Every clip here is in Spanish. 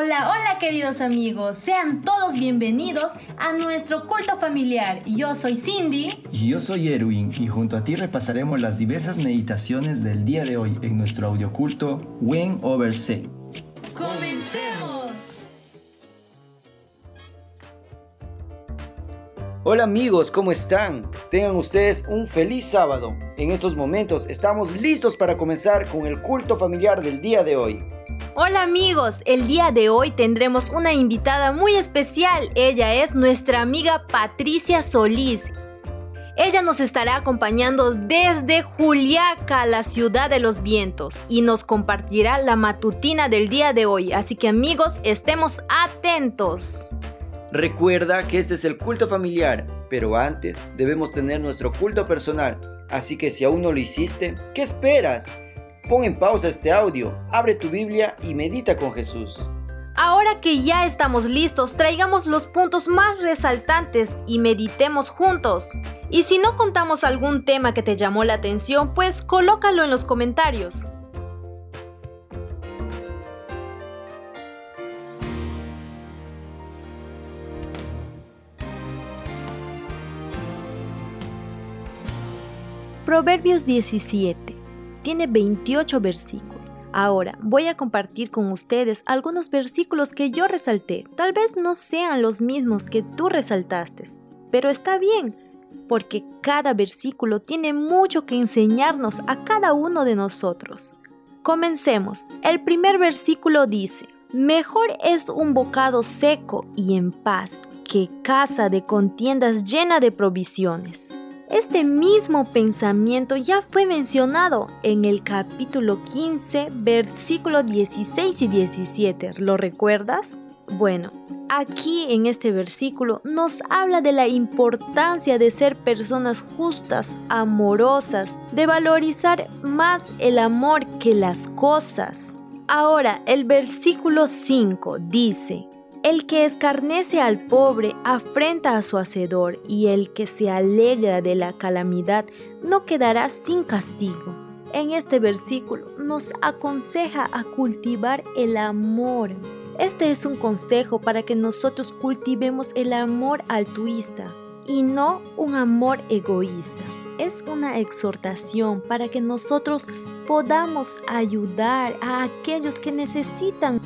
Hola, hola queridos amigos, sean todos bienvenidos a nuestro culto familiar. Yo soy Cindy. Y yo soy Erwin y junto a ti repasaremos las diversas meditaciones del día de hoy en nuestro audioculto Win Over C. ¡Comencemos! Hola amigos, ¿cómo están? Tengan ustedes un feliz sábado. En estos momentos estamos listos para comenzar con el culto familiar del día de hoy. Hola amigos, el día de hoy tendremos una invitada muy especial. Ella es nuestra amiga Patricia Solís. Ella nos estará acompañando desde Juliaca, la ciudad de los vientos, y nos compartirá la matutina del día de hoy. Así que amigos, estemos atentos. Recuerda que este es el culto familiar, pero antes debemos tener nuestro culto personal. Así que si aún no lo hiciste, ¿qué esperas? Pon en pausa este audio, abre tu Biblia y medita con Jesús. Ahora que ya estamos listos, traigamos los puntos más resaltantes y meditemos juntos. Y si no contamos algún tema que te llamó la atención, pues colócalo en los comentarios. Proverbios 17 tiene 28 versículos. Ahora voy a compartir con ustedes algunos versículos que yo resalté. Tal vez no sean los mismos que tú resaltaste, pero está bien, porque cada versículo tiene mucho que enseñarnos a cada uno de nosotros. Comencemos. El primer versículo dice, Mejor es un bocado seco y en paz que casa de contiendas llena de provisiones. Este mismo pensamiento ya fue mencionado en el capítulo 15, versículos 16 y 17. ¿Lo recuerdas? Bueno, aquí en este versículo nos habla de la importancia de ser personas justas, amorosas, de valorizar más el amor que las cosas. Ahora, el versículo 5 dice, el que escarnece al pobre afrenta a su hacedor, y el que se alegra de la calamidad no quedará sin castigo. En este versículo nos aconseja a cultivar el amor. Este es un consejo para que nosotros cultivemos el amor altruista y no un amor egoísta. Es una exhortación para que nosotros podamos ayudar a aquellos que necesitan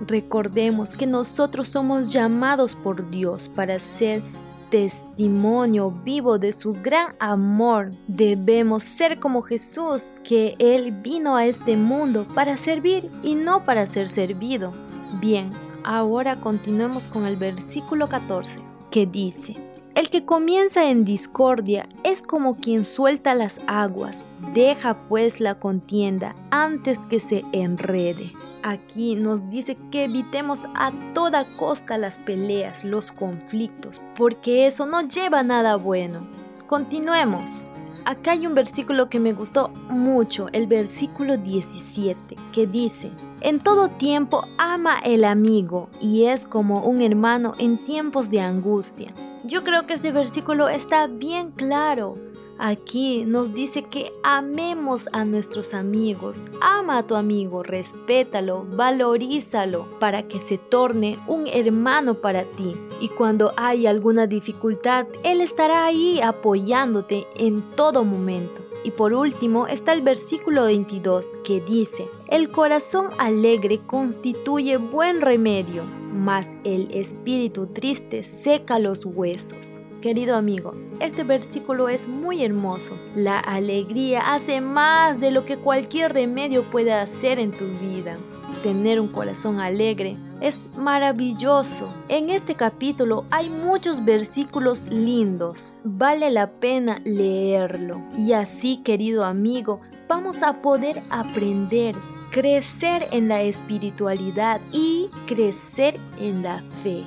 Recordemos que nosotros somos llamados por Dios para ser testimonio vivo de su gran amor. Debemos ser como Jesús, que Él vino a este mundo para servir y no para ser servido. Bien, ahora continuemos con el versículo 14, que dice, el que comienza en discordia es como quien suelta las aguas, deja pues la contienda antes que se enrede aquí nos dice que evitemos a toda costa las peleas, los conflictos, porque eso no lleva a nada bueno. Continuemos. Acá hay un versículo que me gustó mucho, el versículo 17, que dice, en todo tiempo ama el amigo y es como un hermano en tiempos de angustia. Yo creo que este versículo está bien claro. Aquí nos dice que amemos a nuestros amigos. Ama a tu amigo, respétalo, valorízalo para que se torne un hermano para ti. Y cuando hay alguna dificultad, Él estará ahí apoyándote en todo momento. Y por último está el versículo 22 que dice, el corazón alegre constituye buen remedio, mas el espíritu triste seca los huesos. Querido amigo, este versículo es muy hermoso. La alegría hace más de lo que cualquier remedio puede hacer en tu vida. Tener un corazón alegre es maravilloso. En este capítulo hay muchos versículos lindos. Vale la pena leerlo. Y así, querido amigo, vamos a poder aprender, crecer en la espiritualidad y crecer en la fe.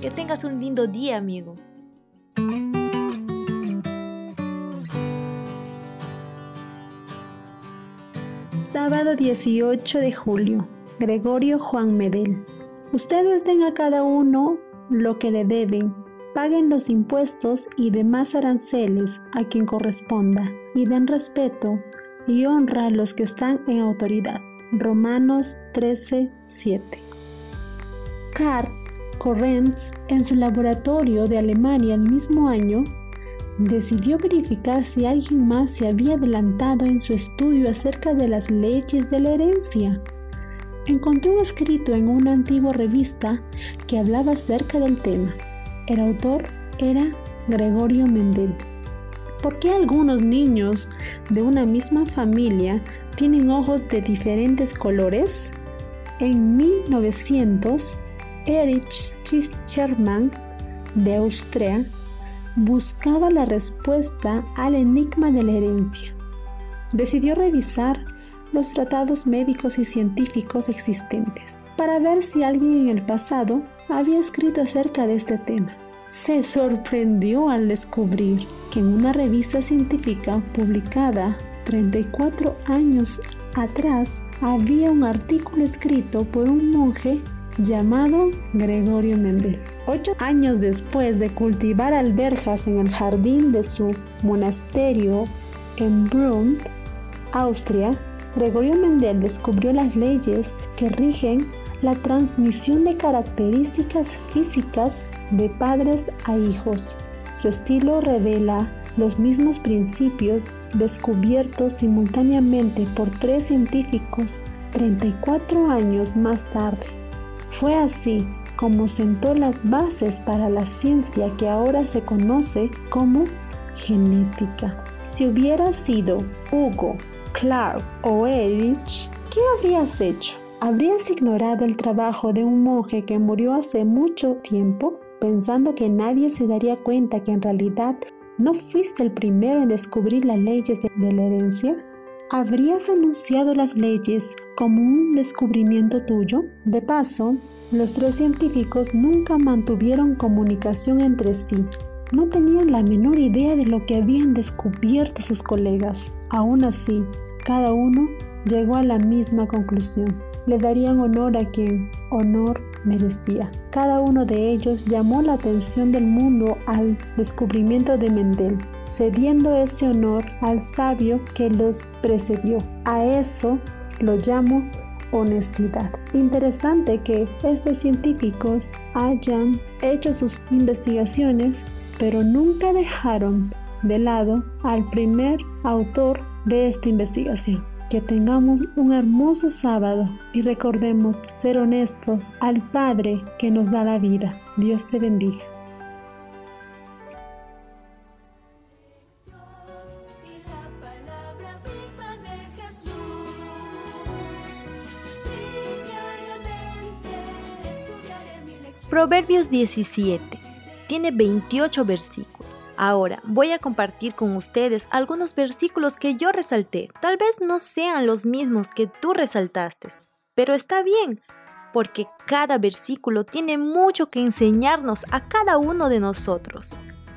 Que tengas un lindo día, amigo. Sábado 18 de julio. Gregorio Juan Medel. Ustedes den a cada uno lo que le deben, paguen los impuestos y demás aranceles a quien corresponda, y den respeto y honra a los que están en autoridad. Romanos 13, 7. Karl Correns, en su laboratorio de Alemania el mismo año, decidió verificar si alguien más se había adelantado en su estudio acerca de las leyes de la herencia. Encontró escrito en una antigua revista que hablaba acerca del tema. El autor era Gregorio Mendel. ¿Por qué algunos niños de una misma familia tienen ojos de diferentes colores? En 1900, Erich Scherman de Austria buscaba la respuesta al enigma de la herencia. Decidió revisar los tratados médicos y científicos existentes para ver si alguien en el pasado había escrito acerca de este tema. Se sorprendió al descubrir que en una revista científica publicada 34 años atrás había un artículo escrito por un monje llamado Gregorio Mendel. Ocho años después de cultivar alberjas en el jardín de su monasterio en Brunn, Austria, Gregorio Mendel descubrió las leyes que rigen la transmisión de características físicas de padres a hijos. Su estilo revela los mismos principios descubiertos simultáneamente por tres científicos 34 años más tarde. Fue así como sentó las bases para la ciencia que ahora se conoce como genética. Si hubiera sido Hugo, Clark o Edith, ¿qué habrías hecho? ¿Habrías ignorado el trabajo de un monje que murió hace mucho tiempo, pensando que nadie se daría cuenta que en realidad no fuiste el primero en descubrir las leyes de, la herencia? ¿Habrías anunciado las leyes como un descubrimiento tuyo? De paso, los tres científicos nunca mantuvieron comunicación entre sí. No tenían la menor idea de lo que habían descubierto sus colegas. Aún así, cada uno llegó a la misma conclusión. Le darían honor a quien honor merecía. Cada uno de ellos llamó la atención del mundo al descubrimiento de Mendel cediendo este honor al sabio que los precedió. A eso lo llamo honestidad. Interesante que estos científicos hayan hecho sus investigaciones, pero nunca dejaron de lado al primer autor de esta investigación. Que tengamos un hermoso sábado y recordemos ser honestos al Padre que nos da la vida. Dios te bendiga. Proverbios 17 tiene 28 versículos. Ahora voy a compartir con ustedes algunos versículos que yo resalté. Tal vez no sean los mismos que tú resaltaste, pero está bien, porque cada versículo tiene mucho que enseñarnos a cada uno de nosotros.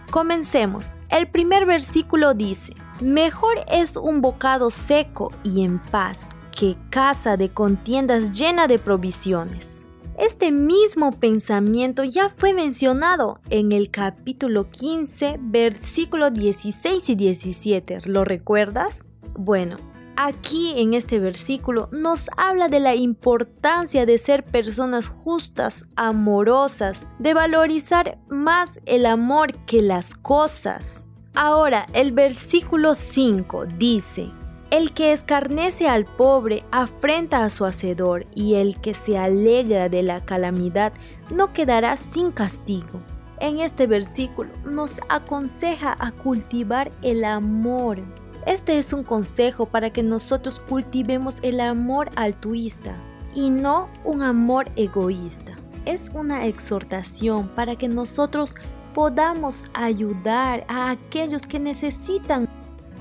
Comencemos. El primer versículo dice, Mejor es un bocado seco y en paz que casa de contiendas llena de provisiones. Este mismo pensamiento ya fue mencionado en el capítulo 15, versículo 16 y 17. ¿Lo recuerdas? Bueno, aquí en este versículo nos habla de la importancia de ser personas justas, amorosas, de valorizar más el amor que las cosas. Ahora, el versículo 5 dice, el que escarnece al pobre afrenta a su hacedor, y el que se alegra de la calamidad no quedará sin castigo. En este versículo nos aconseja a cultivar el amor. Este es un consejo para que nosotros cultivemos el amor altruista y no un amor egoísta. Es una exhortación para que nosotros podamos ayudar a aquellos que necesitan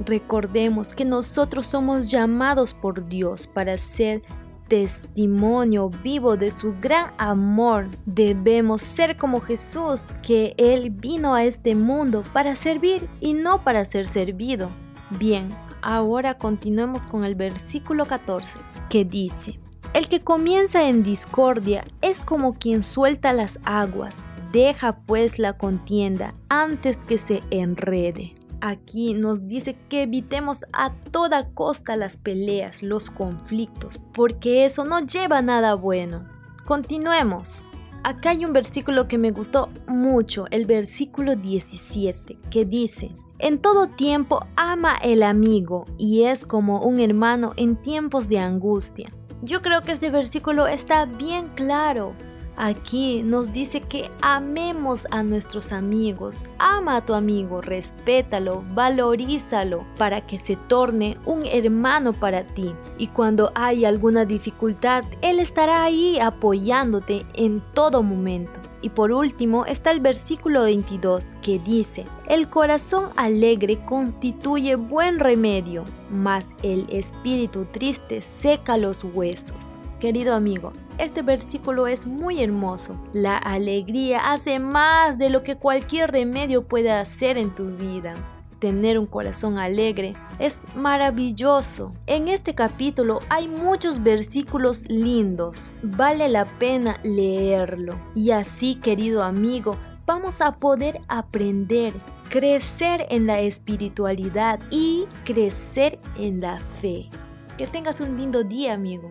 Recordemos que nosotros somos llamados por Dios para ser testimonio vivo de su gran amor. Debemos ser como Jesús, que Él vino a este mundo para servir y no para ser servido. Bien, ahora continuemos con el versículo 14, que dice, El que comienza en discordia es como quien suelta las aguas, deja pues la contienda antes que se enrede aquí nos dice que evitemos a toda costa las peleas, los conflictos, porque eso no lleva a nada bueno. Continuemos. Acá hay un versículo que me gustó mucho, el versículo 17, que dice, en todo tiempo ama el amigo y es como un hermano en tiempos de angustia. Yo creo que este versículo está bien claro. Aquí nos dice que amemos a nuestros amigos. Ama a tu amigo, respétalo, valorízalo para que se torne un hermano para ti. Y cuando hay alguna dificultad, Él estará ahí apoyándote en todo momento. Y por último está el versículo 22 que dice, el corazón alegre constituye buen remedio, mas el espíritu triste seca los huesos. Querido amigo, este versículo es muy hermoso. La alegría hace más de lo que cualquier remedio puede hacer en tu vida. Tener un corazón alegre es maravilloso. En este capítulo hay muchos versículos lindos. Vale la pena leerlo. Y así, querido amigo, vamos a poder aprender, crecer en la espiritualidad y crecer en la fe. Que tengas un lindo día, amigo.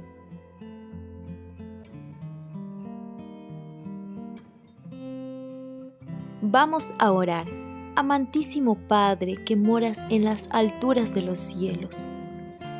Vamos a orar. Amantísimo Padre que moras en las alturas de los cielos.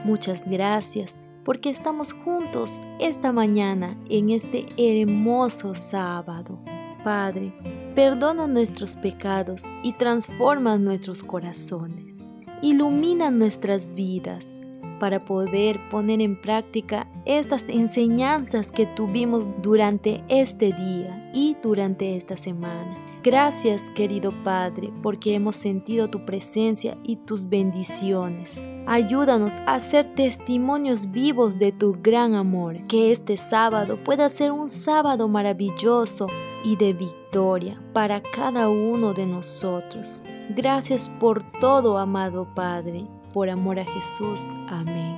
Muchas gracias porque estamos juntos esta mañana en este hermoso sábado. Padre, perdona nuestros pecados y transforma nuestros corazones. Ilumina nuestras vidas para poder poner en práctica estas enseñanzas que tuvimos durante este día y durante esta semana. Gracias, querido Padre, porque hemos sentido tu presencia y tus bendiciones. Ayúdanos a ser testimonios vivos de tu gran amor. Que este sábado pueda ser un sábado maravilloso y de victoria para cada uno de nosotros. Gracias por todo, amado Padre. Por amor a Jesús. Amén.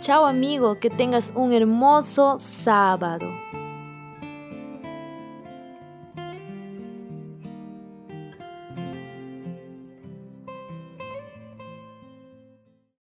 Chao amigo, que tengas un hermoso sábado.